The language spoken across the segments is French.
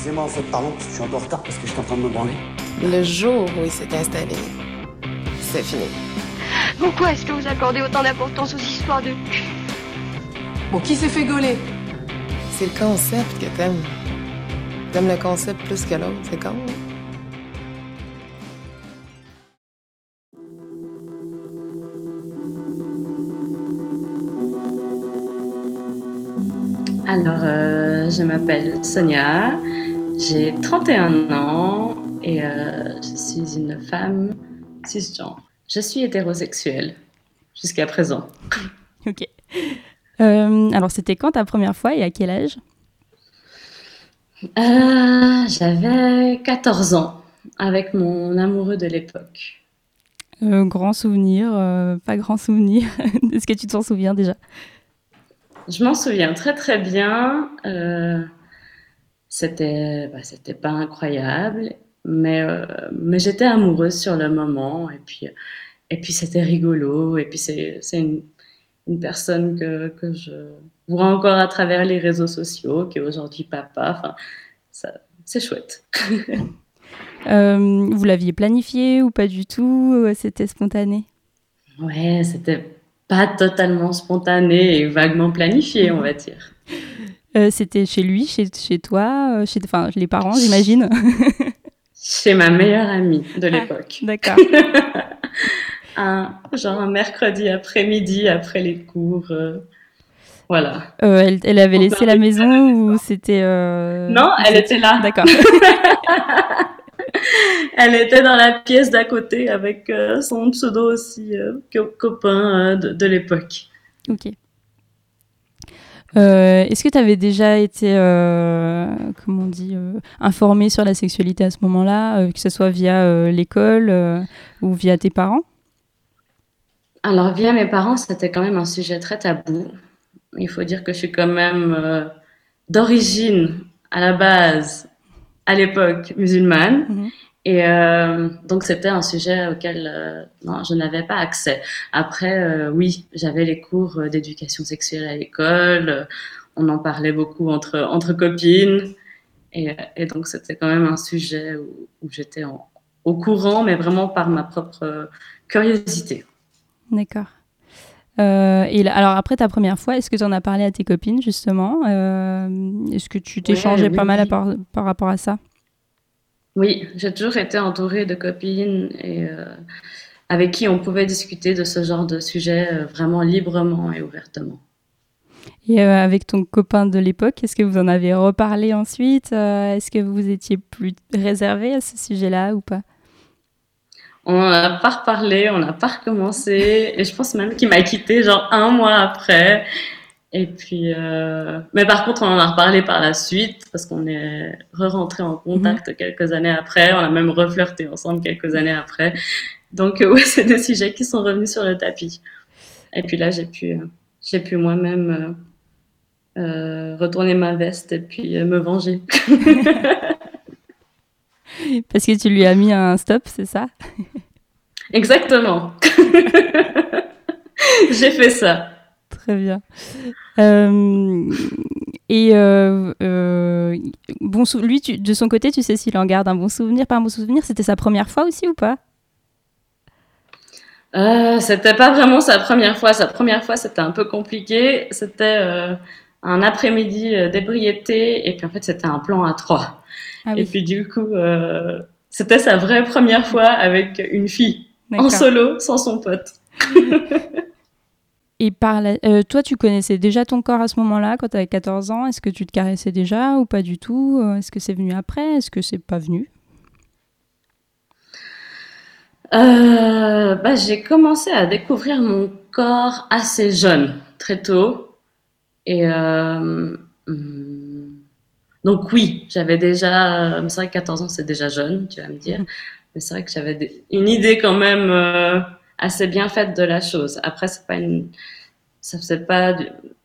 Excusez-moi, en fait, pardon, je suis un peu en retard parce que j'étais en train de me branler. Le jour où il s'est installé, c'est fini. Pourquoi est-ce que vous accordez autant d'importance aux histoires de cul? Bon, qui s'est fait gauler? C'est le concept que t'aimes. T'aimes le concept plus que l'autre, c'est con. hein? Alors, euh, je m'appelle Sonia, j'ai 31 ans et euh, je suis une femme cisgenre. Je suis hétérosexuelle jusqu'à présent. Ok. Euh, alors, c'était quand ta première fois et à quel âge? Euh, J'avais 14 ans avec mon amoureux de l'époque. Euh, Grand souvenir, pas grand souvenir. Est-ce que tu t'en souviens déjà? Je m'en souviens très très bien. C'était, bah, c'était pas incroyable, mais, euh, mais j'étais amoureuse sur le moment. Et puis, et puis c'était rigolo. Et puis c'est, c'est une, une personne que, que je vois encore à travers les réseaux sociaux, qui est aujourd'hui papa. Enfin, ça, c'est chouette. Euh, Vous l'aviez planifié ou pas du tout Euh, C'était spontané? Ouais, c'était pas totalement spontané et vaguement planifié, on va dire. Euh, C'était chez lui, chez, chez toi, euh, chez enfin, les parents, j'imagine Chez ma meilleure amie de l'époque. D'accord. un, genre un mercredi après-midi après les cours. euh, voilà. Euh, elle, elle avait On laissé la maison ou c'était... Non, elle était là. D'accord. Elle était dans la pièce d'à côté avec euh, son pseudo aussi, euh, co- copain euh, de, de l'époque. Ok. Euh, Est-ce que tu avais déjà été, euh, comment on dit, euh, informé sur la sexualité à ce moment-là, euh, que ce soit via euh, l'école ou via tes parents? Alors, via mes parents, c'était quand même un sujet très tabou. Il faut dire que je suis quand même d'origine, à la base, à l'époque, musulmane. Mhm. Et euh, donc, c'était un sujet auquel euh, non, je n'avais pas accès. Après, euh, oui, j'avais les cours d'éducation sexuelle à l'école. On en parlait beaucoup entre, entre copines. Et, et donc, c'était quand même un sujet où, où j'étais au courant, mais vraiment par ma propre curiosité. D'accord. Euh, et là- alors après ta première fois, est-ce que tu en as parlé à tes copines justement? Euh, Est-ce que tu t'échangeais oui, pas mal à par, par rapport à ça? Oui, j'ai toujours été entourée de copines et euh, avec qui on pouvait discuter de ce genre de sujet euh, vraiment librement et ouvertement. Et euh, avec ton copain de l'époque, est-ce que vous en avez reparlé ensuite Est-ce que vous étiez plus réservé à ce sujet-là ou pas? On n'en a pas reparlé, on n'a pas recommencé et je pense même qu'il m'a quitté genre un mois après. Et puis, euh, mais par contre, on en a reparlé par la suite parce qu'on est re-rentré en contact quelques années après. On a même reflirté ensemble quelques années après. Donc, euh, ouais, c'est des sujets qui sont revenus sur le tapis. Et puis là, j'ai pu, euh, j'ai pu moi-même euh, retourner ma veste et puis me venger. Parce que tu lui as mis un stop, c'est ça? Exactement. j'ai fait ça. Très bien. Euh, et euh, euh, bon, lui, tu- de son côté, tu sais s'il en garde un bon souvenir, pas un bon souvenir? C'était sa première fois aussi ou pas? C'était pas vraiment sa première fois. Sa première fois, c'était un peu compliqué. C'était un après-midi d'ébriété et puis en fait, c'était un plan à trois. Ah Et puis du coup, c'était sa vraie première fois avec une fille en solo, sans son pote. Et par la- euh, toi, tu connaissais déjà ton corps à ce moment-là, quand tu avais 14 ans? Est-ce que tu te caressais déjà ou pas du tout? Euh, Est-ce que c'est venu après? Est-ce que c'est pas venu? Euh, bah, j'ai commencé à découvrir mon corps assez jeune, très tôt. Et euh, hum, donc oui, j'avais déjà, c'est vrai que 14 ans c'est déjà jeune, tu vas me dire. Mais c'est vrai que j'avais une idée quand même assez bien faite de la chose. Après, c'est pas une, ça faisait pas,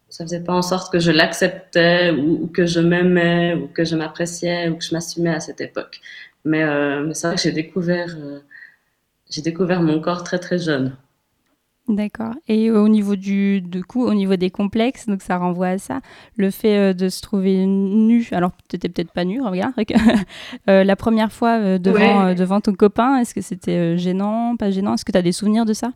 ça faisait pas en sorte que je l'acceptais ou, que je m'aimais ou que je m'appréciais ou que je m'assumais à cette époque. Mais, euh, c'est vrai que j'ai découvert, euh, j'ai découvert mon corps très très jeune. D'accord. Et au niveau du, du coup, au niveau des complexes, donc ça renvoie à ça, le fait euh, de se trouver nu. Alors t'étais peut-être pas nu, regarde. euh, la première fois euh, devant Ouais. euh, devant ton copain, est-ce que c'était euh, gênant, pas gênant? Est-ce que tu as des souvenirs de ça?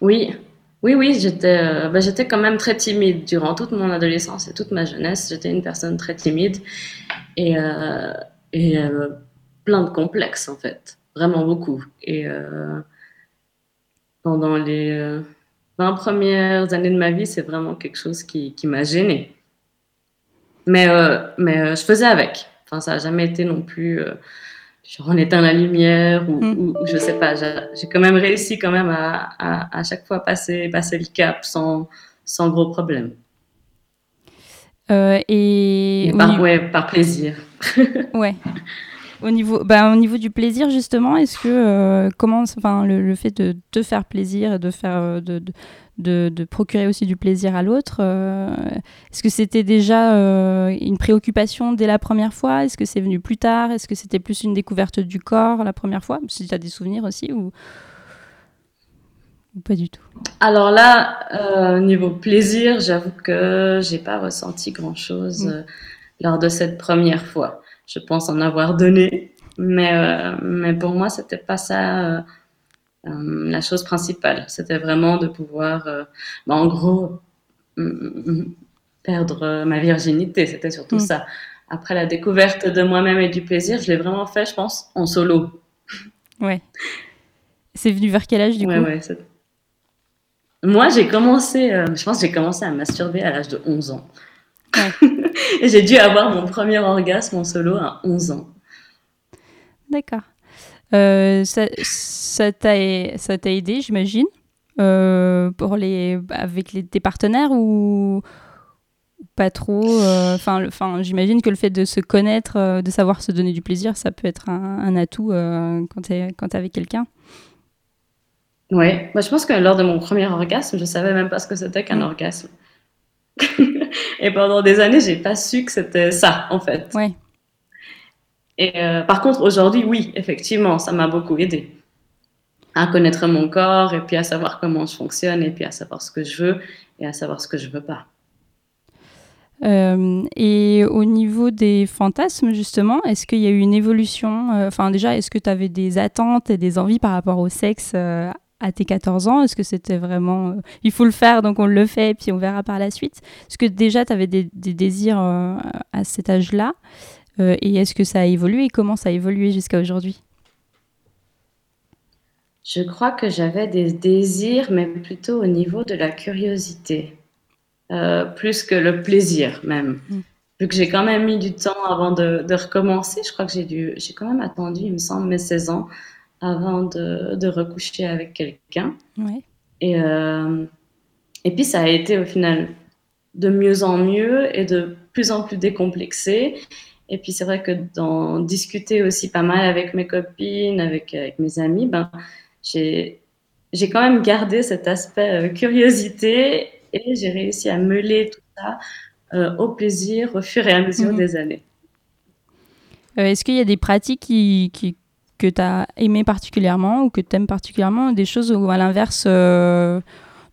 Oui, oui, oui, j'étais euh, bah, j'étais quand même très timide durant toute mon adolescence et toute ma jeunesse. J'étais une personne très timide et, euh, et euh, plein de complexes en fait, vraiment beaucoup. Et euh, pendant les euh, 20 premières années de ma vie, c'est vraiment quelque chose qui, qui m'a gênée. Mais, euh, mais euh, je faisais avec. Enfin, ça n'a jamais été non plus. euh, genre on éteint la lumière ou, Mm. ou- ou je sais pas. J'ai quand même réussi quand même à, à, à chaque fois passer, passer le cap sans, sans gros problème. Euh, Et par, ni- ouais, par plaisir. ouais. Au niveau, bah, au niveau du plaisir justement, est-ce que euh, comment, enfin, le, le fait de te faire plaisir et de faire, euh, de, de, de- de procurer aussi du plaisir à l'autre, euh, est-ce que c'était déjà euh, une préoccupation dès la première fois? Est-ce que c'est venu plus tard? Est-ce que c'était plus une découverte du corps la première fois? Si tu as des souvenirs aussi ou, ou pas du tout? Alors là, euh, niveau plaisir, j'avoue que j'ai pas ressenti grand-chose Mm. euh, lors de cette première fois. Je pense en avoir donné, mais, euh, mais pour moi, c'était pas ça euh, euh, la chose principale. C'était vraiment de pouvoir, bah, en gros, perdre ma virginité. C'était surtout Mm. ça. Après la découverte de moi-même et du plaisir, je l'ai vraiment fait, je pense, en solo. Ouais. C'est venu vers quel âge du Ouais, coup? ouais, Moi, j'ai commencé, euh, je pense que j'ai commencé à masturber à l'âge de 11 ans. Et j'ai dû avoir mon premier orgasme en solo à 11 ans. D'accord. Euh, ça ça t'a aidé, j'imagine, euh, pour les avec les, tes partenaires ou pas trop. euh, Enfin, j'imagine que le fait de se connaître, euh, de savoir se donner du plaisir, ça peut être un, un atout quand t'es avec quelqu'un. Ouais, moi je pense que lors de mon premier orgasme, je savais même pas ce que c'était qu'un orgasme. Et pendant des années, j'ai pas su que c'était ça, en fait. Ouais. Et euh, par contre, aujourd'hui, oui, effectivement, ça m'a beaucoup aidé à connaître mon corps et puis à savoir comment je fonctionne et puis à savoir ce que je veux et à savoir ce que je veux pas. Euh, et au niveau des fantasmes, justement, est-ce qu'il y a eu une évolution euh, Enfin, déjà, est-ce que tu avais des attentes et des envies par rapport au sexe à tes 14 ans Est-ce que c'était vraiment. euh, il faut le faire, donc on le fait, et puis on verra par la suite Est-ce que déjà, tu avais des, des désirs euh, à cet âge-là Euh, Et est-ce que ça a évolué Et comment ça a évolué jusqu'à aujourd'hui? Je crois que j'avais des désirs, mais plutôt au niveau de la curiosité, plus que le plaisir même. Mm. Vu que j'ai quand même mis du temps avant de, de recommencer, je crois que j'ai dû, j'ai quand même attendu, il me semble, mes 16 ans avant de, de recoucher avec quelqu'un. Ouais. Et, euh, et puis ça a été au final de mieux en mieux et de plus en plus décomplexé. Et puis c'est vrai que d'en discuter aussi pas mal avec mes copines, avec, avec mes amis, ben, j'ai, quand même gardé cet aspect euh, curiosité et j'ai réussi à meuler tout ça euh, au plaisir au fur et à mesure Mhm. des années. Euh, est-ce qu'il y a des pratiques qui, qui- que tu as aimées particulièrement ou que tu aimes particulièrement Des choses où, à l'inverse, euh,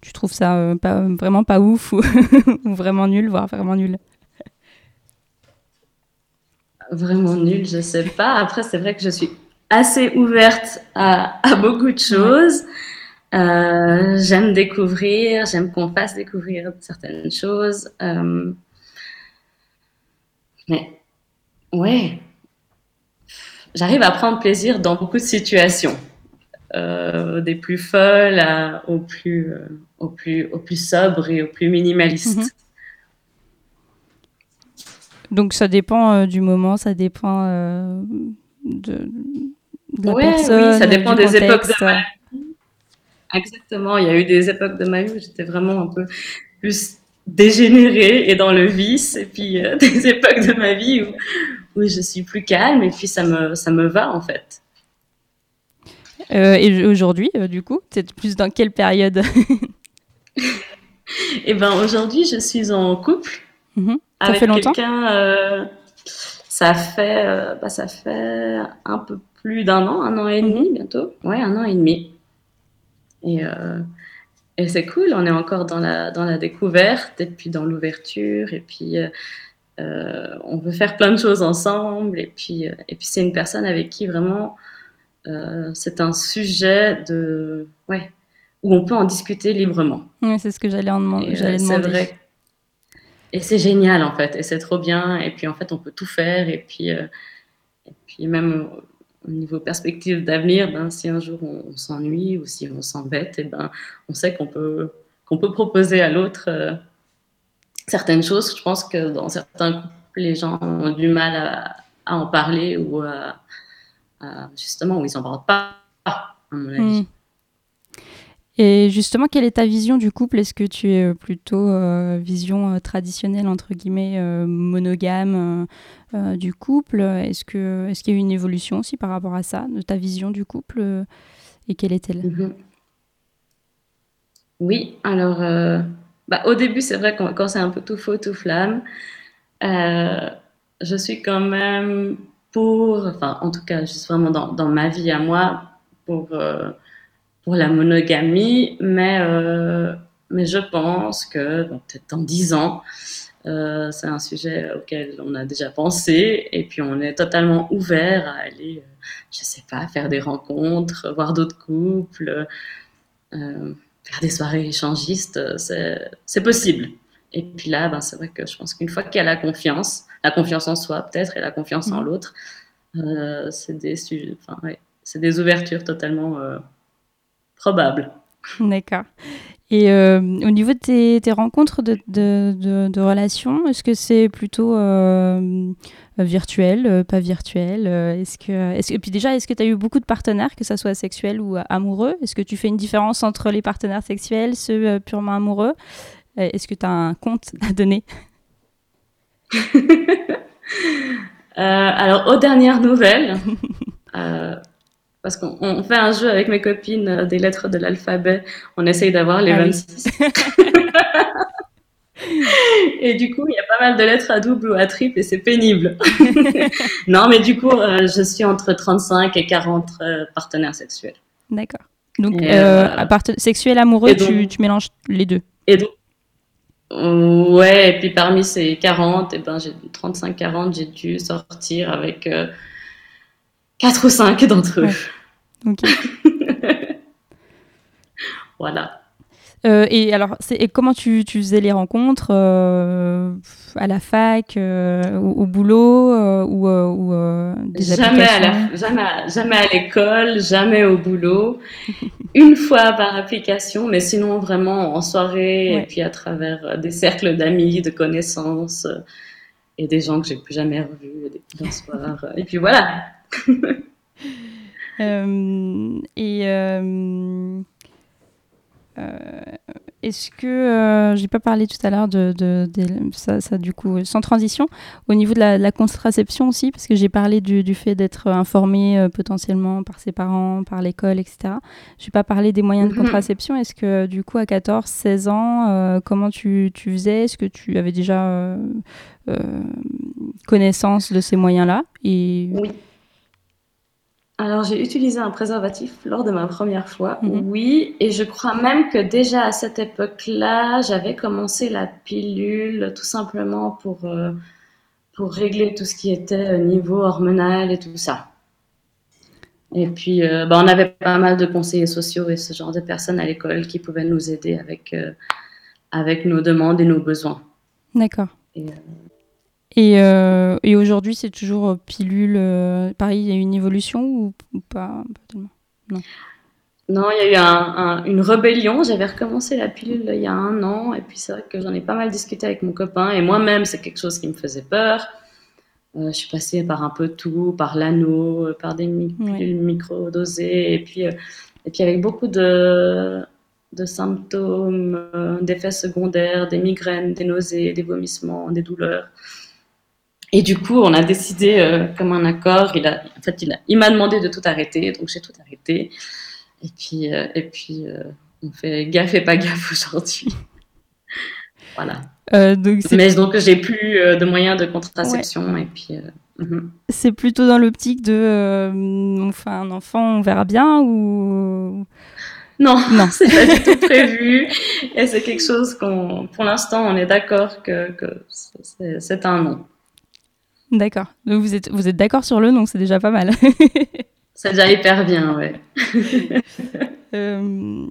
tu trouves ça euh, vraiment pas ouf ou, vraiment nul, voire vraiment nul Vraiment nul, je sais pas. Après, c'est vrai que je suis assez ouverte à, beaucoup de choses. Euh, j'aime découvrir, j'aime qu'on fasse découvrir certaines choses. Mais ouais, j'arrive à prendre plaisir dans beaucoup de situations, Euh, des plus folles à- aux plus, euh, aux plus, aux plus sobres et aux plus minimalistes. Mhm. Donc ça dépend euh, du moment, ça dépend de, de la Ouais, oui, personne, ça dépend des époques de ma Exactement, il y a eu des époques de ma vie où j'étais vraiment un peu plus dégénérée et dans le vice, et puis des époques de ma vie où, où je suis plus calme, et puis ça me, ça me va en fait. Euh, et aujourd'hui, euh, du coup, tu plus dans quelle période? Et ben aujourd'hui, je suis en couple Mhm. Ça avec fait longtemps? quelqu'un. euh, ça fait, euh, bah, ça fait un peu plus d'un an, un an et demi bientôt. Ouais, un an et demi. Et, et c'est cool, on est encore dans la, dans la découverte et puis dans l'ouverture. Et puis, on veut faire plein de choses ensemble. Et puis, et puis c'est une personne avec qui vraiment c'est un sujet de, ouais, où on peut en discuter librement. Oui, c'est ce que j'allais en demander. C'est vrai. Et c'est génial en fait, et c'est trop bien. Et puis en fait, on peut tout faire. Et puis, et puis même au niveau perspective d'avenir, ben, si un jour on, s'ennuie ou si on s'embête, et eh ben, on sait qu'on peut, qu'on peut proposer à l'autre euh, certaines choses. Je pense que dans certains couples, les gens ont du mal à, en parler ou à, justement, où ils n'en parlent pas, à mon avis. Hmm. Et justement, quelle est ta vision du couple? Est-ce que tu es euh, plutôt euh, vision euh, traditionnelle, entre guillemets, monogame du couple? Est-ce qu'il est qu'il y a eu une évolution aussi par rapport à ça, de ta vision du couple Et quelle est-elle? Mhm. Oui, alors, bah, au début, c'est vrai, quand, quand c'est un peu tout faux, tout flamme, je suis quand même pour, enfin, en tout cas, juste vraiment dans, ma vie à moi, pour pour la monogamie, mais, euh, mais je pense que peut-être dans dix ans, euh, c'est un sujet auquel on a déjà pensé et puis on est totalement ouvert à aller, euh, je sais pas, faire des rencontres, voir d'autres couples, faire des soirées échangistes, c'est possible. Et puis là, ben, c'est vrai que je pense qu'une fois qu'il y a la confiance, la confiance en soi peut-être et la confiance en mmh. l'autre, c'est des, enfin, ouais, des ouvertures totalement Probable. D'accord. Et euh, au niveau de tes, tes rencontres de, de, de, relations, est-ce que c'est plutôt euh, virtuel, euh, pas virtuel est-ce que, est Et puis déjà, est-ce que tu as eu beaucoup de partenaires, que ce soit sexuels ou amoureux? Est-ce que tu fais une différence entre les partenaires sexuels, ceux purement amoureux? Est-ce que tu as un compte à donner? Alors, aux dernières nouvelles, parce qu'on fait un jeu avec mes copines euh, des lettres de l'alphabet. On essaye d'avoir les 26. Ah et du coup, il y a pas mal de lettres à double ou à triple et c'est pénible. non, mais du coup, euh, je suis entre 35 et 40 euh, partenaires sexuels. D'accord. Donc, part sexuel, amoureux, tu, tu, mélanges les deux? Et donc, ouais, et puis parmi ces 40, et eh ben, j'ai 35-40, j'ai dû sortir avec Quatre ou cinq d'entre eux. Ok. voilà. Euh, et alors, et comment tu, tu, faisais les rencontres euh, à la fac, euh, au, boulot ou, ou des jamais à, la, jamais, jamais à l'école, jamais au boulot. Une fois par application, mais sinon vraiment en soirée et puis à travers des cercles d'amis, de connaissances et des gens que j'ai plus jamais revus des soirs. Et puis voilà. Et est-ce que j'ai pas parlé tout à l'heure de, de, ça, ça, du coup sans transition au niveau de la, contraception aussi parce que j'ai parlé du, du fait d'être informé potentiellement par ses parents, par l'école, etc. Je n'ai pas parlé des moyens de mhm. contraception. Est-ce que du coup à 14, 16 ans, comment tu, tu faisais? Est-ce que tu avais déjà connaissance de ces moyens-là? Et oui. Alors, j'ai utilisé un préservatif lors de ma première fois, mhm. oui, et je crois même que déjà à cette époque-là, j'avais commencé la pilule tout simplement pour, euh, pour régler tout ce qui était niveau hormonal et tout ça. Et puis, euh, bah, on avait pas mal de conseillers sociaux et ce genre de personnes à l'école qui pouvaient nous aider avec, euh, avec nos demandes et nos besoins. D'accord. Et, euh, et aujourd'hui, c'est toujours euh, pilule. Euh, pareil, il y a eu une évolution ou, pas, Non. Non, il y a eu un, une rébellion. J'avais recommencé la pilule il y a un an. Et puis, c'est vrai que j'en ai pas mal discuté avec mon copain. Et moi-même, c'est quelque chose qui me faisait peur. je suis passée par un peu tout, par l'anneau, par des pilules micro-dosées. Et puis, et puis, avec beaucoup de, de symptômes, d'effets secondaires, des migraines, des nausées, des vomissements, des douleurs. Et du coup, on a décidé euh, comme un accord. Il a, en fait, il, m'a demandé de tout arrêter, donc j'ai tout arrêté. Et puis, euh, et puis euh, on fait gaffe et pas gaffe aujourd'hui. voilà. donc Mais donc, j'ai plus de moyens de contraception. Et puis. Mhm. C'est plutôt dans l'optique de, on fait un enfant, on verra bien ou? Non, Non. c'est pas du tout prévu. Et c'est quelque chose qu'on, pour l'instant, on est d'accord que, c'est un non. D'accord. Donc vous êtes, vous êtes d'accord sur le nom, c'est déjà pas mal. C'est déjà hyper bien, ouais. Euh,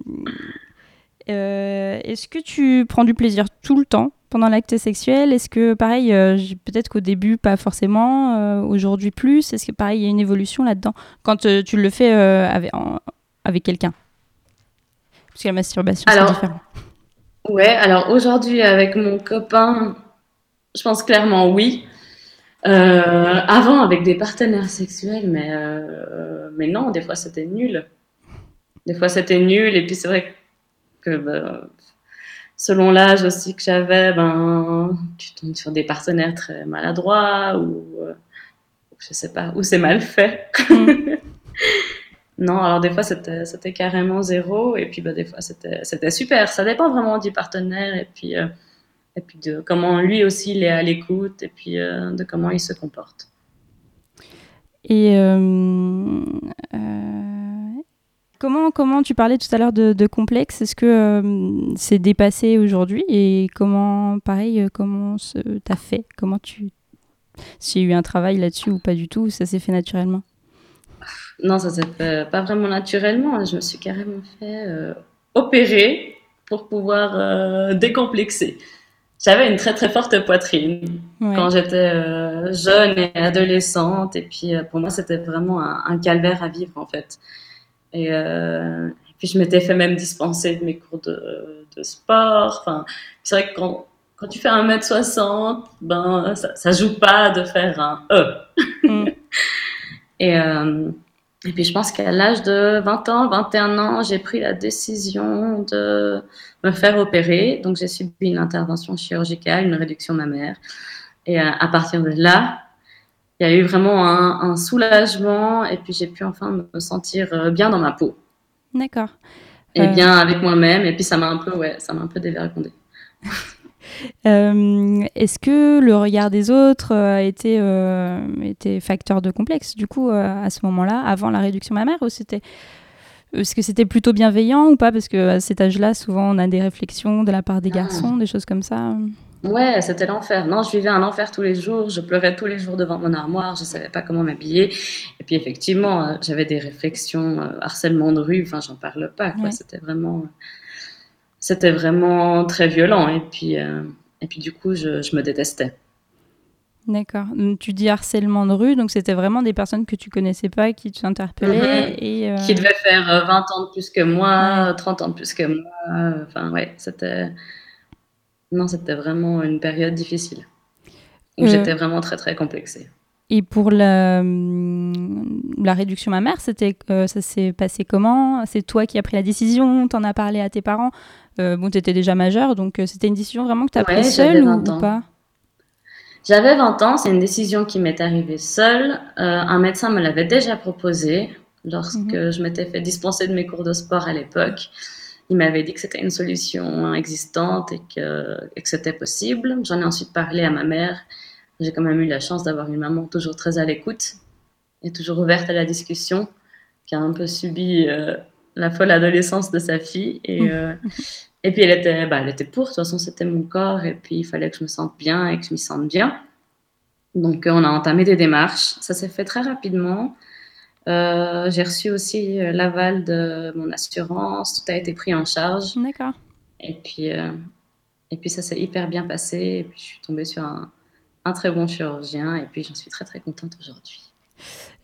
euh, Est-ce que tu prends du plaisir tout le temps pendant l'acte sexuel? Est-ce que, pareil, euh, peut-être qu'au début, pas forcément, euh, aujourd'hui plus? Est-ce que, pareil, il y a une évolution là-dedans? Quand tu le fais avec, en- avec quelqu'un? Parce que la masturbation, c'est différent. Ouais, alors aujourd'hui, avec mon copain, je pense clairement oui. Euh, avant, avec des partenaires sexuels, mais, euh, mais non, des fois c'était nul. Des fois c'était nul, et puis c'est vrai que ben, selon l'âge aussi que j'avais, ben, tu tombes sur des partenaires très maladroits, ou euh, je sais pas, ou c'est mal fait. Mm. Non, alors des fois c'était carrément zéro et puis bah, des fois c'était super. Ça dépend vraiment du partenaire et puis euh, et puis de comment lui aussi il est à l'écoute et puis euh, de comment il se comporte. Et euh, euh, comment, comment tu parlais tout à l'heure de, de complexe? Est-ce que c'est dépassé aujourd'hui? Et comment, pareil, comment t'as fait? Comment tu. S'il y a eu un travail là-dessus ou pas du tout, ou ça s'est fait naturellement? Non, ça s'est fait pas vraiment naturellement. Je me suis carrément fait opérer pour pouvoir décomplexer. J'avais une très très forte poitrine. Ouais. quand j'étais euh, jeune et adolescente. Et puis, euh, pour moi, c'était vraiment un, un calvaire à vivre, en fait. Et, euh, et puis, je m'étais fait même dispenser de mes cours de, de sport. Enfin, c'est vrai que quand, quand tu fais 1m60, ben, ça, ça joue pas de faire un E. Mm. et, et puis, je pense qu'à l'âge de 20 ans, 21 ans, j'ai pris la décision de me faire opérer. Donc, j'ai subi une intervention chirurgicale, une réduction mammaire. Et euh, à partir de là, il y a eu vraiment un, un soulagement et puis j'ai pu enfin me sentir euh, bien dans ma peau D'accord. et Euh. bien avec moi-même. Et puis ça m'a un peu, ouais, ça m'a un peu dévergondée. Euh, Est-ce que le regard des autres euh, a été, euh, était facteur de complexe, du coup, à ce moment-là, avant la réduction mammaire ou c'était est-ce que c'était plutôt bienveillant ou pas? Parce qu'à cet âge-là, souvent, on a des réflexions de la part des Ah. garçons, des choses comme ça. Ouais, c'était l'enfer. Non, je vivais un enfer tous les jours. Je pleurais tous les jours devant mon armoire. Je savais pas comment m'habiller. Et puis effectivement, j'avais des réflexions, euh, harcèlement de rue. Enfin, j'en parle pas. Ouais. C'était vraiment, c'était vraiment très violent. Et puis, euh, et puis du coup, je, je me détestais. D'accord. Donc, Tu dis harcèlement de rue, donc c'était vraiment des personnes que tu connaissais pas qui t'interpellaient et euh, qui devait faire euh, 20 ans de plus que moi, 30 ans de plus que moi. euh, Enfin, ouais, c'était. Non, c'était vraiment une période difficile. Où Euh. j'étais vraiment très, très complexée. et pour la, hum, la réduction mammaire, c'était euh, ça s'est passé comment? C'est toi qui as pris la décision? T'en as parlé à tes parents? Euh, Bon, t'étais déjà majeure, donc euh, c'était une décision vraiment que t'as Ouais, prise seule ou, 20 ou pas? J'avais 20 ans, c'est une décision qui m'est arrivée seule. Euh, un médecin me l'avait déjà proposé lorsque Mhm. je m'étais fait dispenser de mes cours de sport à l'époque. Il m'avait dit que c'était une solution existante et que, et que c'était possible. J'en ai ensuite parlé à ma mère. J'ai quand même eu la chance d'avoir une maman toujours très à l'écoute et toujours ouverte à la discussion, qui a un peu subi euh, la folle adolescence de sa fille. Et, euh, et puis elle était, bah, elle était pour, de toute façon c'était mon corps, et puis il fallait que je me sente bien et que je m'y sente bien. Donc euh, on a entamé des démarches, ça s'est fait très rapidement. Euh, j'ai reçu aussi l'aval de mon assurance, tout a été pris en charge. D'accord. Et puis, et puis ça s'est hyper bien passé. Et puis je suis tombée sur un, un très bon chirurgien. Et puis j'en suis très très contente aujourd'hui.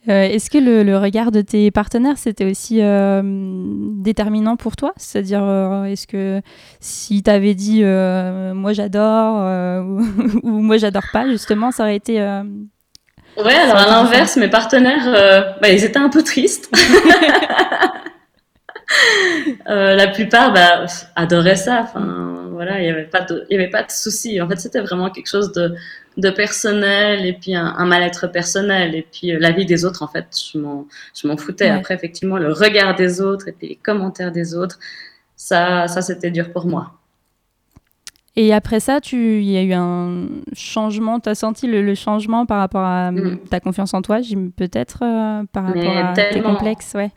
Euh, Est-ce que le, le regard de tes partenaires, c'était aussi euh, déterminant pour toi? C'est-à-dire, euh, est-ce que si t'avais dit euh, moi j'adore euh, ou, ou moi j'adore pas, justement, ça aurait été. euh, Ouais, alors à l'inverse, mes partenaires, euh, bah, ils étaient un peu tristes. Euh, la plupart bah, adoraient ça. Enfin, voilà, il n'y avait pas de, il y avait pas de souci. En fait, c'était vraiment quelque chose de, de personnel et puis un, un mal-être personnel. Et puis euh, la vie des autres, en fait, je m'en, je m'en foutais. Ouais. Après, effectivement, le regard des autres et puis les commentaires des autres, ça, ça c'était dur pour moi. Et après ça, tu, il y a eu un changement. T'as senti le, le changement par rapport à Mm. ta confiance en toi, peut-être euh, par Mais rapport à tes complexes, ouais.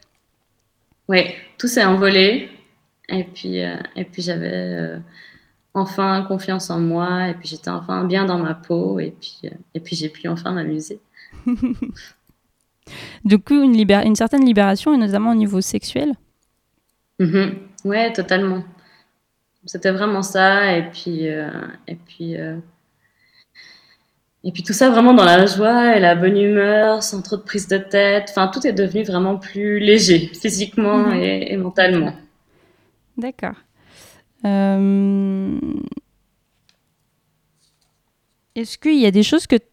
Oui, tout s'est envolé. Et puis, euh, et puis j'avais euh, enfin confiance en moi. Et puis j'étais enfin bien dans ma peau. Et puis, euh, et puis j'ai pu enfin m'amuser. Du coup, une, certaine libération, et notamment au niveau sexuel? Mhm. Ouais, totalement. C'était vraiment ça. Et puis, et puis, et puis tout ça vraiment dans la joie et la bonne humeur, sans trop de prise de tête. Enfin, tout est devenu vraiment plus léger, physiquement Mhm. et, et mentalement. D'accord. Euh, Est-ce qu'il y a des choses que tu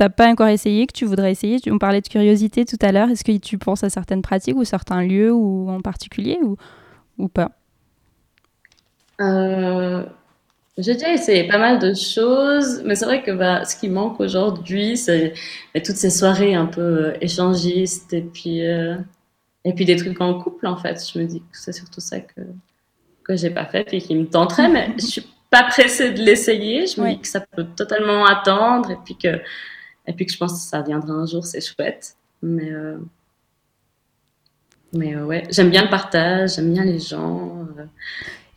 n'as pas encore essayé, que tu voudrais essayer? Tu- On parlait de curiosité tout à l'heure. Est-ce que tu penses à certaines pratiques ou certains lieux ou en particulier ou, ou pas? Euh, j'ai déjà essayé pas mal de choses, mais c'est vrai que bah, ce qui manque aujourd'hui, c'est bah, toutes ces soirées un peu euh, échangistes et puis, euh, et puis des trucs en couple en fait. Je me dis que c'est surtout ça que, que j'ai pas fait et qui me tenterait, mais je suis pas pressée de l'essayer. Je me dis que ça peut totalement attendre et puis que, et puis que je pense que ça viendra un jour, c'est chouette. Mais, euh, mais euh, ouais, j'aime bien le partage, j'aime bien les gens.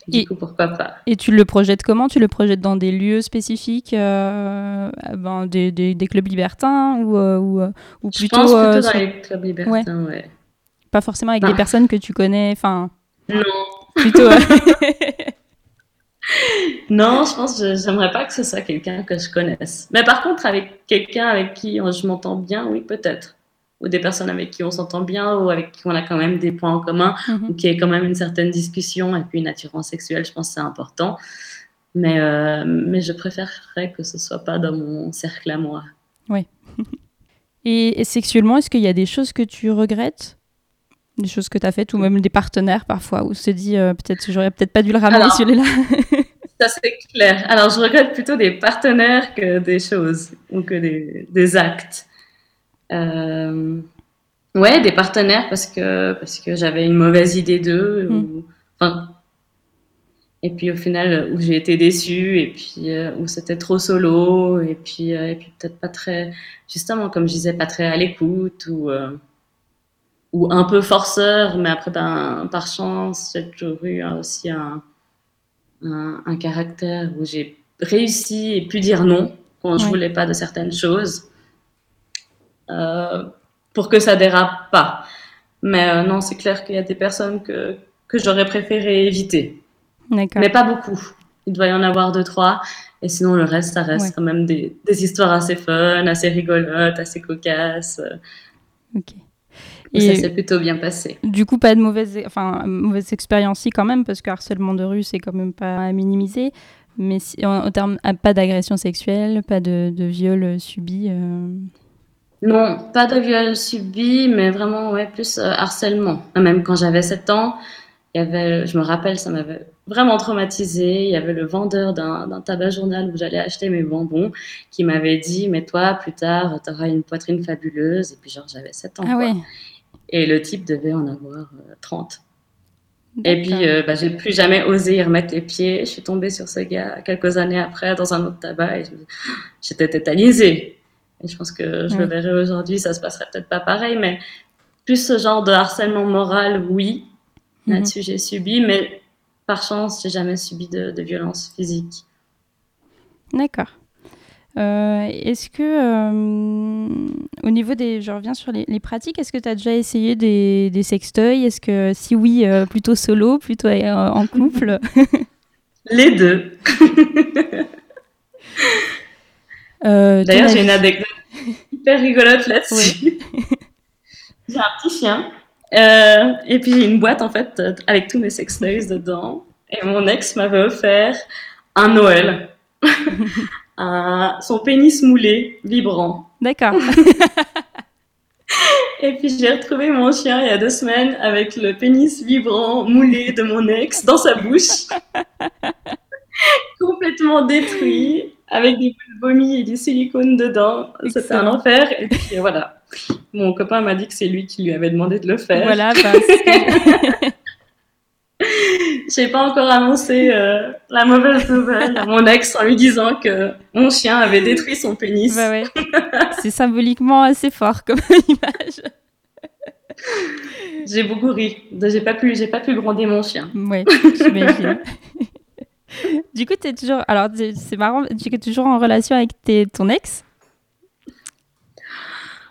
Du Et- coup, pourquoi pas? Et tu le projettes comment? Tu le projettes dans des lieux spécifiques, euh, ben, des, des- des clubs libertins ou, euh, ou, euh, Je plutôt, pense plutôt dans les clubs libertins, ouais. pas forcément avec Bah. des personnes que tu connais, enfin Non, plutôt. non, je pense que j'aimerais pas que ce soit quelqu'un que je connaisse. Mais par contre, avec quelqu'un avec qui je m'entends bien, oui, peut-être. Ou des personnes avec qui on s'entend bien, ou avec qui on a quand même des points en commun, Mhm. ou qui ait quand même une certaine discussion, et puis une attirance sexuelle, je pense que c'est important. Mais, euh, mais je préférerais que ce soit pas dans mon cercle à moi. Et, et sexuellement, est-ce qu'il y a des choses que tu regrettes? Des choses que tu as faites, ou même des partenaires parfois, où se dit euh, peut-être j'aurais peut-être pas dû le ramener celui-là Ça, c'est clair. Alors, je regrette plutôt des partenaires que des choses ou que des, des actes. Euh, ouais, des partenaires parce que, parce que j'avais une mauvaise idée d'eux. Mm. ou- enfin, et puis au final, où j'ai été déçue, et puis euh, où c'était trop solo, et puis, euh, et puis peut-être pas très, justement, comme je disais, pas très à l'écoute, ou, euh, ou un peu forceur, mais après, ben, par chance, j'ai toujours eu aussi un, un, un caractère où j'ai réussi et pu dire non quand je Ouais. voulais pas de certaines choses pour que ça dérape pas. Mais euh, non, c'est clair qu'il y a des personnes que, que j'aurais préféré éviter. D'accord. Mais pas beaucoup. Il doit y en avoir deux, trois. Et sinon, le reste, ça reste Ouais. quand même des, des histoires assez fun, assez rigolotes, assez cocasses. euh, Ok. où ça Et s'est plutôt bien passé. du coup, pas de mauvaise, enfin, mauvaise expérience si quand même, parce que harcèlement de rue, c'est quand même pas à minimiser. Mais si, en, en termes, ah, pas d'agression sexuelle, pas de, de viol subi. euh, Non, pas de viol subi, mais vraiment, ouais, plus euh, harcèlement. Même quand j'avais 7 ans, il y avait, je me rappelle, ça m'avait vraiment traumatisée. Il y avait le vendeur d'un tabac journal où j'allais acheter mes bonbons qui m'avait dit, mais toi, plus tard, tu auras une poitrine fabuleuse. Et puis, genre, j'avais 7 ans. Ah quoi. Et le type devait en avoir euh, 30. Et puis, euh, bah, j'ai plus jamais osé y remettre les pieds. Je suis tombée sur ce gars quelques années après dans un autre tabac et j'étais tétanisée. Et je pense que je le verrai aujourd'hui, ça se passerait peut-être pas pareil, mais plus ce genre de harcèlement moral, oui. Mhm. Là-dessus, j'ai subi, mais par chance, j'ai jamais subi de, de violence physique. D'accord. Euh, est-ce que, euh, au niveau des. Je reviens sur les, les pratiques, est-ce que tu as déjà essayé des, des sextoys? Est-ce que, si oui, euh, plutôt solo, plutôt en couple? Les deux. Euh, D'ailleurs, j'ai une anecdote hyper rigolote là-dessus. j'ai un petit chien. euh, et puis j'ai une boîte en fait avec tous mes sextoys dedans. Et mon ex m'avait offert un Noël. un- son pénis moulé, vibrant. D'accord. Et puis j'ai retrouvé mon chien il y a deux semaines avec le pénis vibrant moulé de mon ex dans sa bouche. Complètement détruit, avec des bouts de vomi et du silicone dedans. C'était un enfer. Et puis voilà. Mon copain m'a dit que c'est lui qui lui avait demandé de le faire. voilà. bah, c'est ce que- J'ai pas encore annoncé euh, la mauvaise nouvelle à mon ex en lui disant que mon chien avait détruit son pénis. bah ouais. C'est symboliquement assez fort comme image. J'ai beaucoup ri. J'ai pas pu, j'ai pas pu gronder mon chien. Ouais, j'imagine. du coup, es toujours. Alors, c'est marrant, tu es toujours en relation avec tes, ton ex?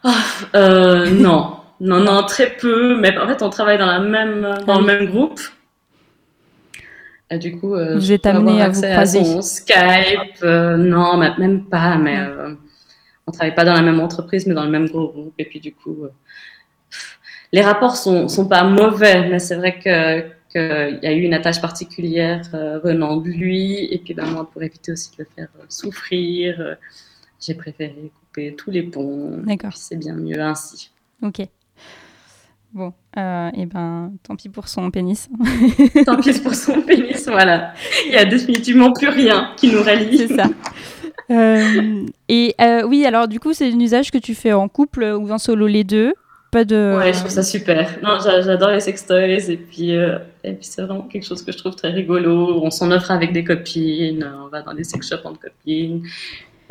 Oh, euh, Non, non, non, très peu. Mais en fait, on travaille dans la même, dans le même groupe. Et du coup, euh, vous êtes amené à vous croiser. son Skype, euh, non, même pas. Mais euh, on travaille pas dans la même entreprise, mais dans le même groupe. Et puis du coup, euh, les rapports sont, sont pas mauvais, mais c'est vrai que qu'il y a eu une attache particulière euh, venant de lui, et puis ben, moi, pour éviter aussi de le faire euh, souffrir, euh, j'ai préféré couper tous les ponts. D'accord. C'est bien mieux ainsi. Ok. Bon, euh, et ben, tant pis pour son pénis. tant pis pour son pénis, voilà. Il y a définitivement plus rien qui nous relie. C'est ça. Euh, et euh, oui, alors du coup, c'est un usage que tu fais en couple ou en solo les deux? Pas de. Ouais, je trouve ça super. Non, j'adore les sextoys et puis, euh, et puis c'est vraiment quelque chose que je trouve très rigolo. On s'en offre avec des copines, on va dans des sex shops entre copines.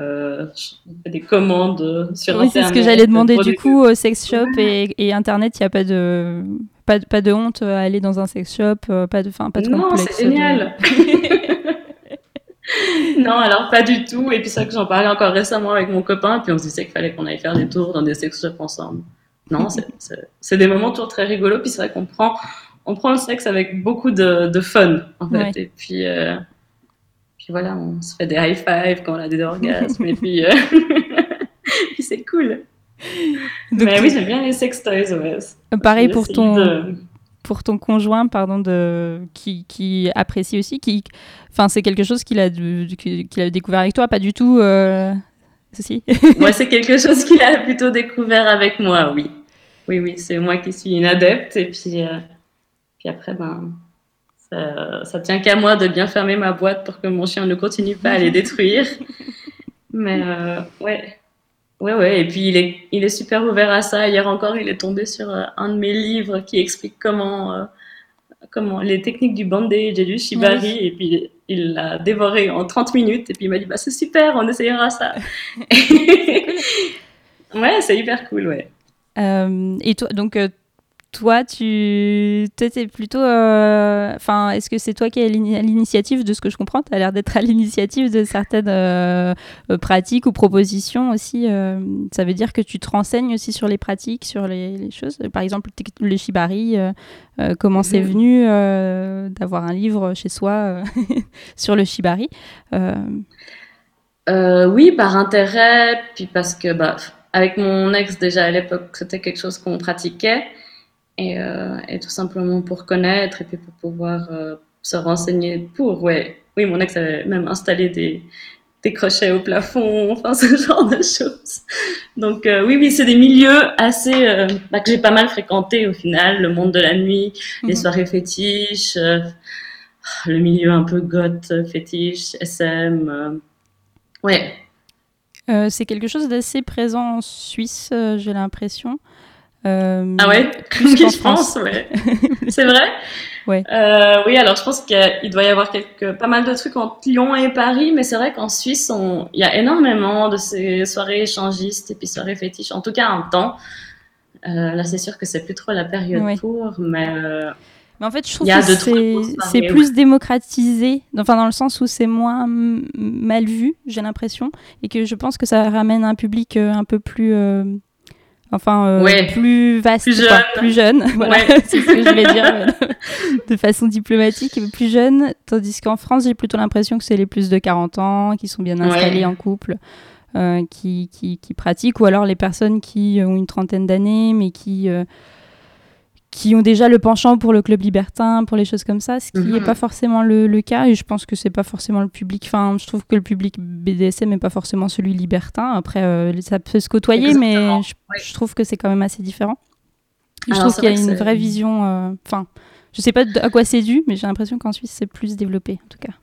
Euh, on fait des commandes sur oui, Internet. c'est ce que j'allais demander du coup au sex shop et, et Internet, il n'y a pas de, pas, de- pas de honte à aller dans un sex shop, euh, pas de, fin, pas de Non, c'est de- génial. non, alors pas du tout. Et puis c'est vrai que j'en parlais encore récemment avec mon copain, puis on se disait qu'il fallait qu'on aille faire des tours dans des sex shops ensemble. Non, c'est- des moments toujours très rigolos. Puis c'est vrai qu'on prend, on prend le sexe avec beaucoup de, de fun, en fait. Ouais. Et puis, euh, puis voilà, on se fait des high five quand on a des orgasmes. et puis, euh, puis c'est cool. Donc, Mais oui, j'aime bien les sex toys, ouais. euh, pareil pour ton, de- pour ton conjoint, pardon, de, qui, qui apprécie aussi, qui, enfin, c'est quelque chose qu'il a, qu'il a découvert avec toi, pas du tout. Euh... Ceci. Moi, c'est quelque chose qu'il a plutôt découvert avec moi, oui. Oui, oui, c'est moi qui suis une adepte. Et puis, euh, puis après, ben, ça, ça tient qu'à moi de bien fermer ma boîte pour que mon chien ne continue pas à les détruire. Mais euh, ouais. Ouais, ouais. Et puis, il est, il est super ouvert à ça. Hier encore, il est tombé sur euh, un de mes livres qui explique comment, euh, comment les techniques du bandage et du shibari. Et puis, il l'a dévoré en 30 minutes. Et puis, il m'a dit, bah, c'est super, on essayera ça. ouais, c'est hyper cool, ouais. Euh, et toi, donc, euh, toi, tu es plutôt. euh, Enfin, est-ce que c'est toi qui es à l'ini- à l'initiative de ce que je comprends? Tu as l'air d'être à l'initiative de certaines euh, pratiques ou propositions aussi. euh, ça veut dire que tu te renseignes aussi sur les pratiques, sur les, les choses? Par exemple, le shibari, comment c'est Mhm. venu d'avoir un livre chez soi sur le shibari oui, par intérêt, puis parce que bah, avec mon ex déjà à l'époque, c'était quelque chose qu'on pratiquait, et, euh, et tout simplement pour connaître et puis pour pouvoir euh, se renseigner pour, ouais. Oui, mon ex avait même installé des, des crochets au plafond, enfin ce genre de choses. Donc euh, oui, oui, c'est des milieux assez euh, bah, que j'ai pas mal fréquentés au final, le monde de la nuit, les Mhm. soirées fétiches, euh, le milieu un peu goth, fétiche, SM. ouais, c'est quelque chose d'assez présent en Suisse, euh, j'ai l'impression. Euh, Ah ouais? plus je France. pense, ouais. C'est vrai? Ouais. Euh, oui, alors je pense qu'il doit y avoir quelques, pas mal de trucs entre Lyon et Paris, mais c'est vrai qu'en Suisse, on- il y a énormément de ces soirées échangistes et puis soirées fétiches, en tout cas un temps. Euh, là, c'est sûr que c'est plus trop la période Ouais. pour, mais euh, Mais en fait, je trouve que c'est plus démocratisé, enfin dans le sens où c'est moins mal vu, j'ai l'impression, et que je pense que ça ramène un public euh, un peu plus, euh, enfin euh, Ouais. plus vaste, Plus quoi, jeune. plus jeune. voilà, Ouais. c'est ce que je voulais dire de façon diplomatique, plus jeune. Tandis qu'en France, j'ai plutôt l'impression que c'est les plus de 40 ans qui sont bien installés en couple. euh, qui, qui, qui pratiquent, ou alors les personnes qui ont une trentaine d'années, mais qui, euh, qui ont déjà le penchant pour le club libertin, pour les choses comme ça, ce qui n'est Mhm. pas forcément le, le cas. Et je pense que c'est pas forcément le public. Enfin, je trouve que le public BDSM n'est pas forcément celui libertin. Après, euh, ça peut se côtoyer, Exactement, mais je, ouais. je trouve que c'est quand même assez différent. Et je trouve qu'il y a une vraie vision. euh, Enfin, je sais pas à quoi c'est dû, mais j'ai l'impression qu'en Suisse c'est plus développé, en tout cas.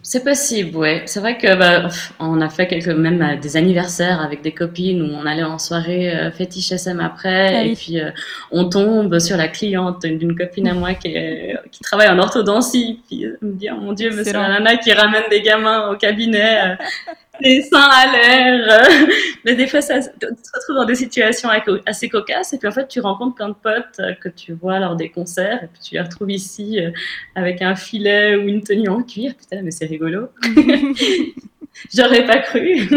C'est possible, ouais. C'est vrai que bah, on a fait quelques même euh, des anniversaires avec des copines où on allait en soirée euh, fétiche SM après. Ah et puis euh, on tombe sur la cliente d'une copine à moi qui, est- qui travaille en orthodontie. Puis euh, me dit oh mon dieu mais c'est la nana qui ramène des gamins au cabinet euh, les seins à l'air. Mais des fois, ça, tu te retrouves dans des situations assez cocasses et puis en fait, tu rencontres plein de potes euh, que tu vois lors des concerts et puis tu les retrouves ici euh, avec un filet ou une tenue en cuir. Putain, mais c'est rigolo. J'aurais pas cru.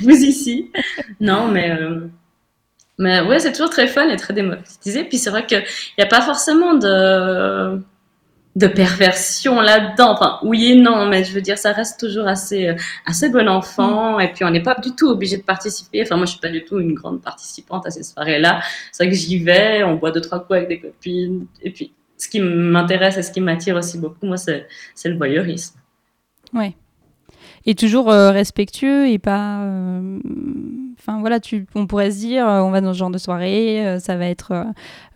Vous ici. Non, mais. Euh, mais ouais, c'est toujours très fun et très démocratisé. Puis c'est vrai qu'il n'y a pas forcément de de perversion là-dedans. Enfin, oui et non, mais je veux dire, ça reste toujours assez, euh, assez bon enfant. Et puis, on n'est pas du tout obligé de participer. Enfin, moi, je suis pas du tout une grande participante à ces soirées-là. C'est vrai que j'y vais, on boit deux, trois coups avec des copines. Et puis, ce qui m'intéresse et ce qui m'attire aussi beaucoup, moi, c'est le voyeurisme. Ouais et toujours euh, respectueux et pas. Euh, enfin voilà, tu, on pourrait se dire, euh, on va dans ce genre de soirée, ça va être,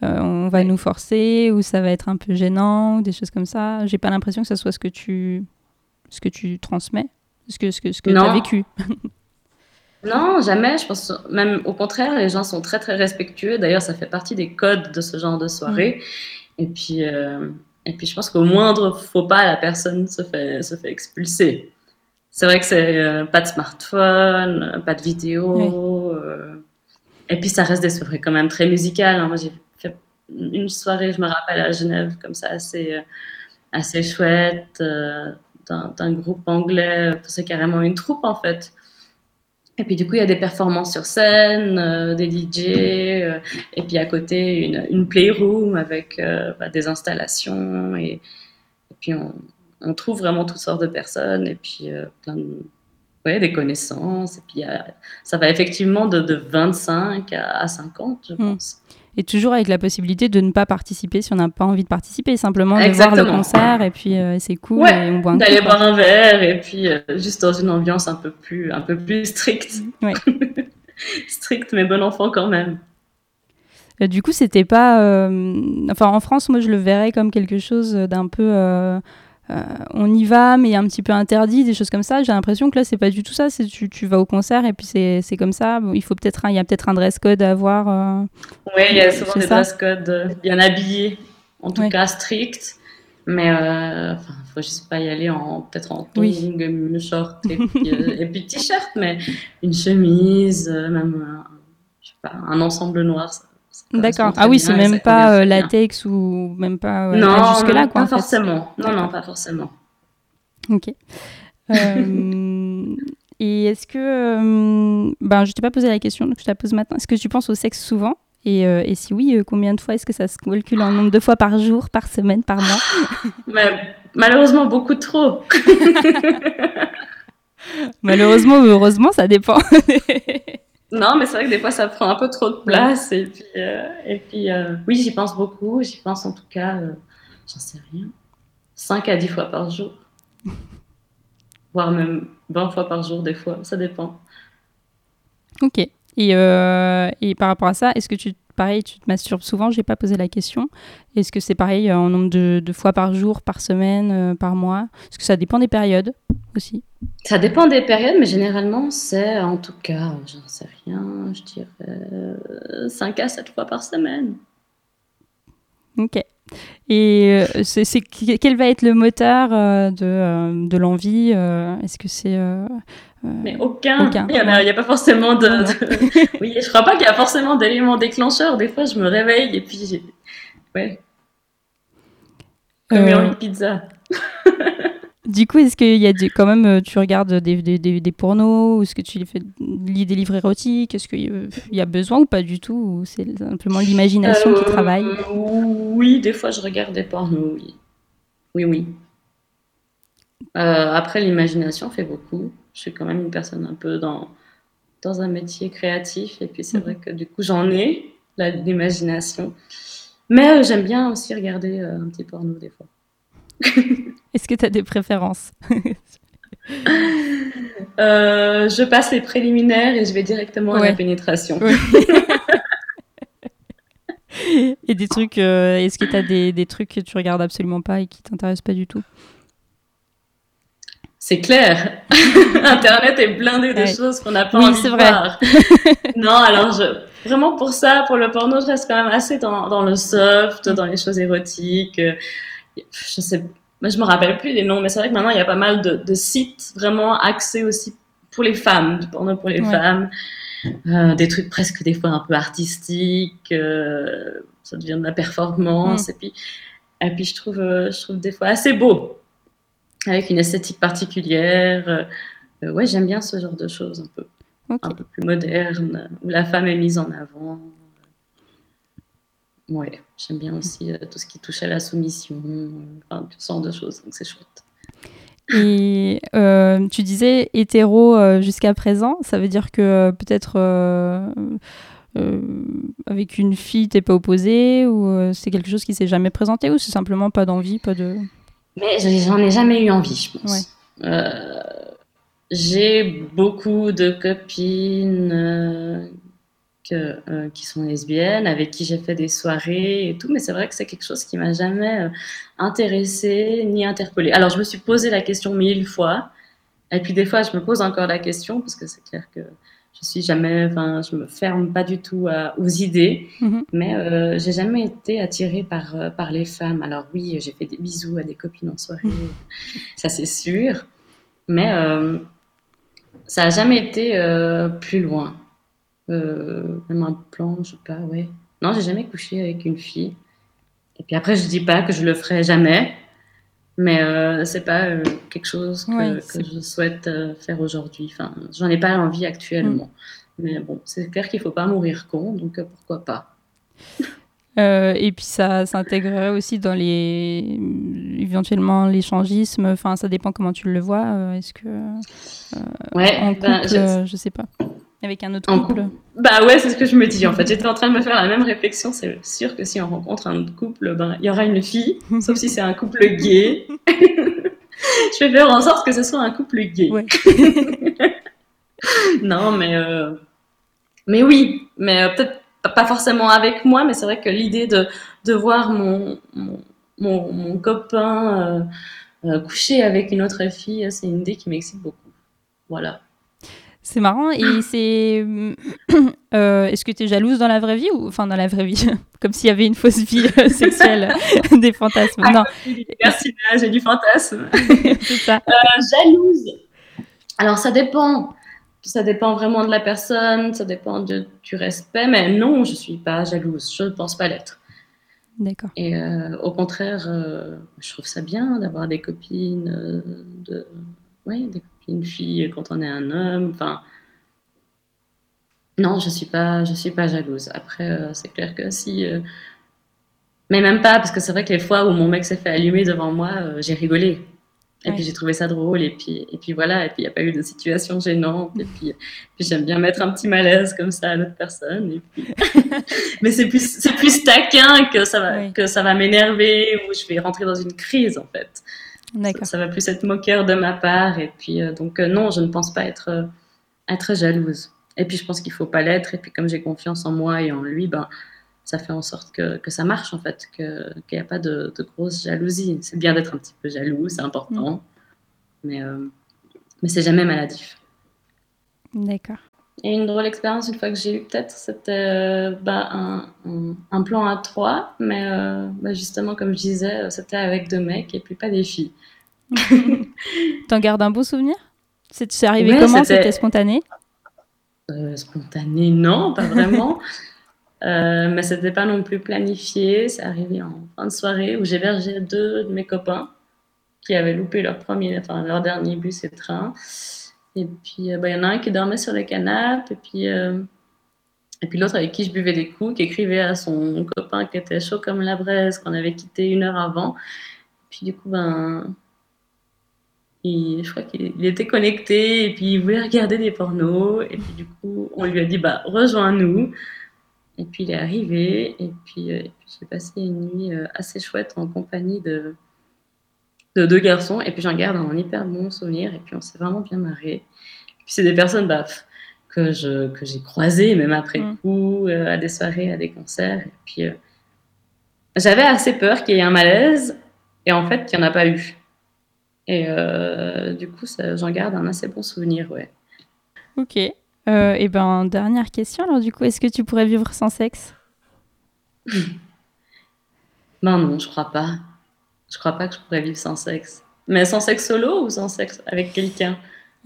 on va nous forcer ou ça va être un peu gênant ou des choses comme ça. J'ai pas l'impression que ce soit ce que tu, ce que tu transmets, ce que ce que ce que tu as vécu. Non, jamais. Je pense même au contraire, les gens sont très très respectueux. D'ailleurs, ça fait partie des codes de ce genre de soirée. Mm. Et puis, et puis, je pense qu'au moindre faux pas, la personne se fait se fait expulser c'est vrai que c'est euh, pas de smartphone, euh, pas de vidéo. Euh, et puis ça reste des soirées quand même très musicales. Hein. Moi j'ai fait une soirée, je me rappelle, à Genève, comme ça, assez, assez chouette, d'un groupe anglais. C'est carrément une troupe en fait. Et puis du coup, il y a des performances sur scène, des DJ, et puis à côté, une, une playroom avec bah, des installations. Et, et puis on, on trouve vraiment toutes sortes de personnes et puis euh, plein de, ouais, des connaissances. Et puis ça va effectivement de, de 25 à, 50, je hmm. pense. Et toujours avec la possibilité de ne pas participer si on n'a pas envie de participer, simplement de voir le concert et puis euh, c'est cool et on boit un D'aller boire un verre et puis euh, juste dans une ambiance un peu plus, un peu plus stricte. Ouais. stricte mais bon enfant quand même. Du coup, c'était pas. Enfin, en France, moi, je le verrais comme quelque chose d'un peu euh, on y va, mais un petit peu interdit, des choses comme ça. J'ai l'impression que là, c'est pas du tout ça. C'est tu, tu vas au concert et puis c'est comme ça. il faut peut-être, il y a peut-être un dress code à avoir. Euh, oui, il y a souvent des dress codes euh, bien habillés, en tout cas strict. Mais il faut juste pas y aller en peut-être en tongs, une short et puis, et puis t-shirt, mais une chemise, même je sais pas, un ensemble noir, D'accord. Ah oui, c'est même pas euh, latex ou même pas non, jusque là quoi. Pas forcément. Non, non, pas forcément. Ok. Euh, et est-ce que, euh, ben, je t'ai pas posé la question, donc je te la pose maintenant. Est-ce que tu penses au sexe souvent? Et, et, si oui, combien de fois est-ce que ça se calcule en nombre de fois par jour, par semaine, par mois? Malheureusement, beaucoup trop. Malheureusement ou heureusement, ça dépend. Non, mais c'est vrai que des fois, ça prend un peu trop de place. Et puis, euh, et puis euh, oui, j'y pense beaucoup. J'y pense en tout cas, euh, j'en sais rien, 5 à 10 fois par jour. Voire même 20 fois par jour, des fois. Ça dépend. Ok. Et, et par rapport à ça, est-ce que tu pareil, tu te masturbes souvent? J'ai pas posé la question. Est-ce que c'est pareil en nombre de, de, fois par jour, par semaine, par mois? Est-ce que ça dépend des périodes aussi ça dépend des périodes, mais généralement, c'est en tout cas, j'en sais rien, je dirais 5 à 7 fois par semaine. Ok. Et euh, c'est, quel va être le moteur euh, de, euh, de l'envie Est-ce que c'est. mais aucun. Il n'y a, pas forcément de. oui, je crois pas qu'il y a forcément d'éléments déclencheurs. Des fois, je me réveille et puis j'ai. Ouais. Comme envie de pizza. Du coup, est-ce qu'il y a des, quand même, euh, tu regardes des, des, des, pornos, ou est-ce que tu fais, lis des livres érotiques? Est-ce qu'il y a besoin ou pas du tout? Ou c'est simplement l'imagination qui euh, travaille? Oui, des fois je regarde des pornos, oui. Oui, oui. Euh, après, l'imagination fait beaucoup. Je suis quand même une personne un peu dans, dans un métier créatif, et puis c'est mhm. vrai que du coup j'en ai, l'imagination. Mais j'aime bien aussi regarder un petit porno des fois. Est-ce que tu as des préférences euh, Je passe les préliminaires et je vais directement à la pénétration. et des trucs, euh, est-ce que tu as des, des, trucs que tu regardes absolument pas et qui t'intéressent pas du tout? C'est clair. Internet est blindé de choses qu'on n'a pas envie de vrai. voir. non, alors je, vraiment pour ça, pour le porno, je reste quand même assez dans, dans le soft, dans les choses érotiques. Je sais, je me rappelle plus les noms, mais c'est vrai que maintenant il y a pas mal de, sites vraiment axés aussi pour les femmes, du porno pour les Ouais. femmes, euh, des trucs presque des fois un peu artistiques, euh, ça devient de la performance, Mm. et puis, et puis je trouve, euh, je trouve des fois assez beau, avec une esthétique particulière. euh, ouais, j'aime bien ce genre de choses un peu, un peu plus moderne, où la femme est mise en avant. Ouais, j'aime bien aussi euh, tout ce qui touche à la soumission, euh, enfin, tout ce genre de choses, donc c'est chouette. Et euh, tu disais hétéro euh, jusqu'à présent, ça veut dire que euh, peut-être euh, euh, avec une fille t'es pas opposé ou euh, c'est quelque chose qui s'est jamais présenté ou c'est simplement pas d'envie, pas de. Mais j'en ai jamais eu envie, je pense. Euh, j'ai beaucoup de copines euh, euh, qui sont lesbiennes, avec qui j'ai fait des soirées et tout, mais c'est vrai que c'est quelque chose qui m'a jamais euh, intéressée ni interpellée. Alors je me suis posé la question mille fois, et puis des fois je me pose encore la question parce que c'est clair que je suis jamais, enfin je me ferme pas du tout à- aux idées. Mhm. Mais euh, j'ai jamais été attirée par, euh, par les femmes. Alors oui, j'ai fait des bisous à des copines en soirée, ça c'est sûr. Mais euh, ça a jamais été euh, plus loin. Euh, même un plan, je sais pas, ouais. Non, j'ai jamais couché avec une fille. Et puis après, je dis pas que je le ferai jamais. Mais euh, c'est pas euh, quelque chose que, Ouais, que c'est- je souhaite euh, faire aujourd'hui. Enfin, j'en ai pas l'envie actuellement. Mais bon, c'est clair qu'il faut pas mourir con, donc euh, pourquoi pas. Euh, et puis ça s'intégrerait aussi dans les éventuellement l'échangisme. Enfin, ça dépend comment tu le vois. euh, Est-ce que Ouais, en couple, ben, je- euh, je sais pas, avec un autre En couple. Bah ouais, c'est ce que je me dis en fait. J'étais en train de me faire la même réflexion. C'est sûr que si on rencontre un autre couple, ben il y aura une fille, sauf si c'est un couple gay. je vais faire en sorte que ce soit un couple gay. Ouais. non, mais euh, mais oui, mais euh, peut-être pas- forcément avec moi, mais c'est vrai que l'idée de de voir mon mon, mon, mon copain euh, coucher avec une autre fille, c'est une idée qui m'excite beaucoup. Voilà. C'est marrant. Et c'est. euh, Est-ce que tu es jalouse dans la vraie vie ou. Enfin, dans la vraie vie. Comme s'il y avait une fausse vie euh, sexuelle, des fantasmes. Non, Du et du fantasme. c'est ça. Euh, jalouse. Alors ça dépend. Ça dépend vraiment de la personne, ça dépend de- du respect, mais non, je suis pas jalouse, je ne pense pas l'être. D'accord. Et euh, au contraire, euh, je trouve ça bien d'avoir des copines, euh, de, ouais, des copines filles quand on est un homme. Enfin, non, je suis pas, je suis pas jalouse. Après, euh, c'est clair que si, euh, mais même pas, parce que c'est vrai que les fois où mon mec s'est fait allumer devant moi, euh, j'ai rigolé. Et Ouais. puis j'ai trouvé ça drôle, et puis, et puis voilà, et puis il n'y a pas eu de situation gênante, et puis, puis j'aime bien mettre un petit malaise comme ça à l'autre personne. Et puis... Mais c'est plus, plus taquin que ça va, Oui. que ça va m'énerver, ou je vais rentrer dans une crise en fait. Ça, D'accord. ça va plus être moqueur de ma part, et puis euh, donc euh, non, je ne pense pas être, euh, être jalouse. Et puis je pense qu'il faut pas l'être, et puis comme j'ai confiance en moi et en lui, ben ça fait en sorte que, que ça marche en fait, qu'il n'y a pas de, de grosse jalousie. C'est bien d'être un petit peu jaloux, c'est important, mais, euh, mais c'est jamais maladif. D'accord. Et une drôle expérience, une fois que j'ai eu peut-être, c'était euh, bah, un, un, un plan à trois, mais euh, bah, justement, comme je disais, euh, c'était avec deux mecs et puis pas des filles. T'en gardes un beau souvenir? C'est arrivé comment? c'était- C'était spontané? Euh, spontané, non, pas vraiment. Euh, mais c'était pas non plus planifié. C'est arrivé en fin de soirée où j'hébergeais deux de mes copains qui avaient loupé leur premier, enfin leur dernier bus et train. Et puis euh, bah, il y en a un qui dormait sur le canapé et puis euh, et puis l'autre avec qui je buvais des coups, qui écrivait à son copain qui était chaud comme la braise, qu'on avait quitté une heure avant. Puis du coup ben il- je crois qu'il il était connecté et puis il voulait regarder des pornos. Et puis du coup, on lui a dit, bah, rejoins-nous. Et puis il est arrivé. Et puis, euh, j'ai passé une nuit assez chouette en compagnie de, de deux garçons. Et puis j'en garde un hyper bon souvenir. Et puis on s'est vraiment bien marré. Puis c'est des personnes bah, que je que j'ai croisées, même après Mm. coup, euh, à des soirées, à des concerts. Et puis euh, j'avais assez peur qu'il y ait un malaise. Et en fait, il n'y en a pas eu. Et euh, du coup, ça- j'en garde un assez bon souvenir, ouais. Ok. Et ben, dernière question. Alors, du coup, est-ce que tu pourrais vivre sans sexe? Non, non, je crois pas. Je crois pas que je pourrais vivre sans sexe. Mais sans sexe solo ou sans sexe avec quelqu'un?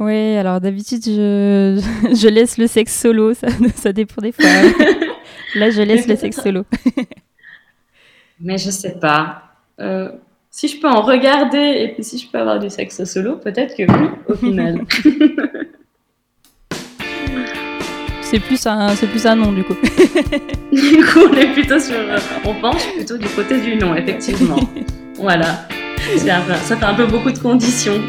Oui, alors d'habitude, je, je laisse le sexe solo, ça, ça dépend des fois. Là, je laisse le sexe solo. Mais je sais pas. Euh, si je peux en regarder et puis si je peux avoir du sexe solo, peut-être que oui, au final. C'est plus un, c'est plus un non du coup. du coup, on est plutôt sur, on penche plutôt du côté du non, effectivement. voilà. Ça fait un peu beaucoup de conditions.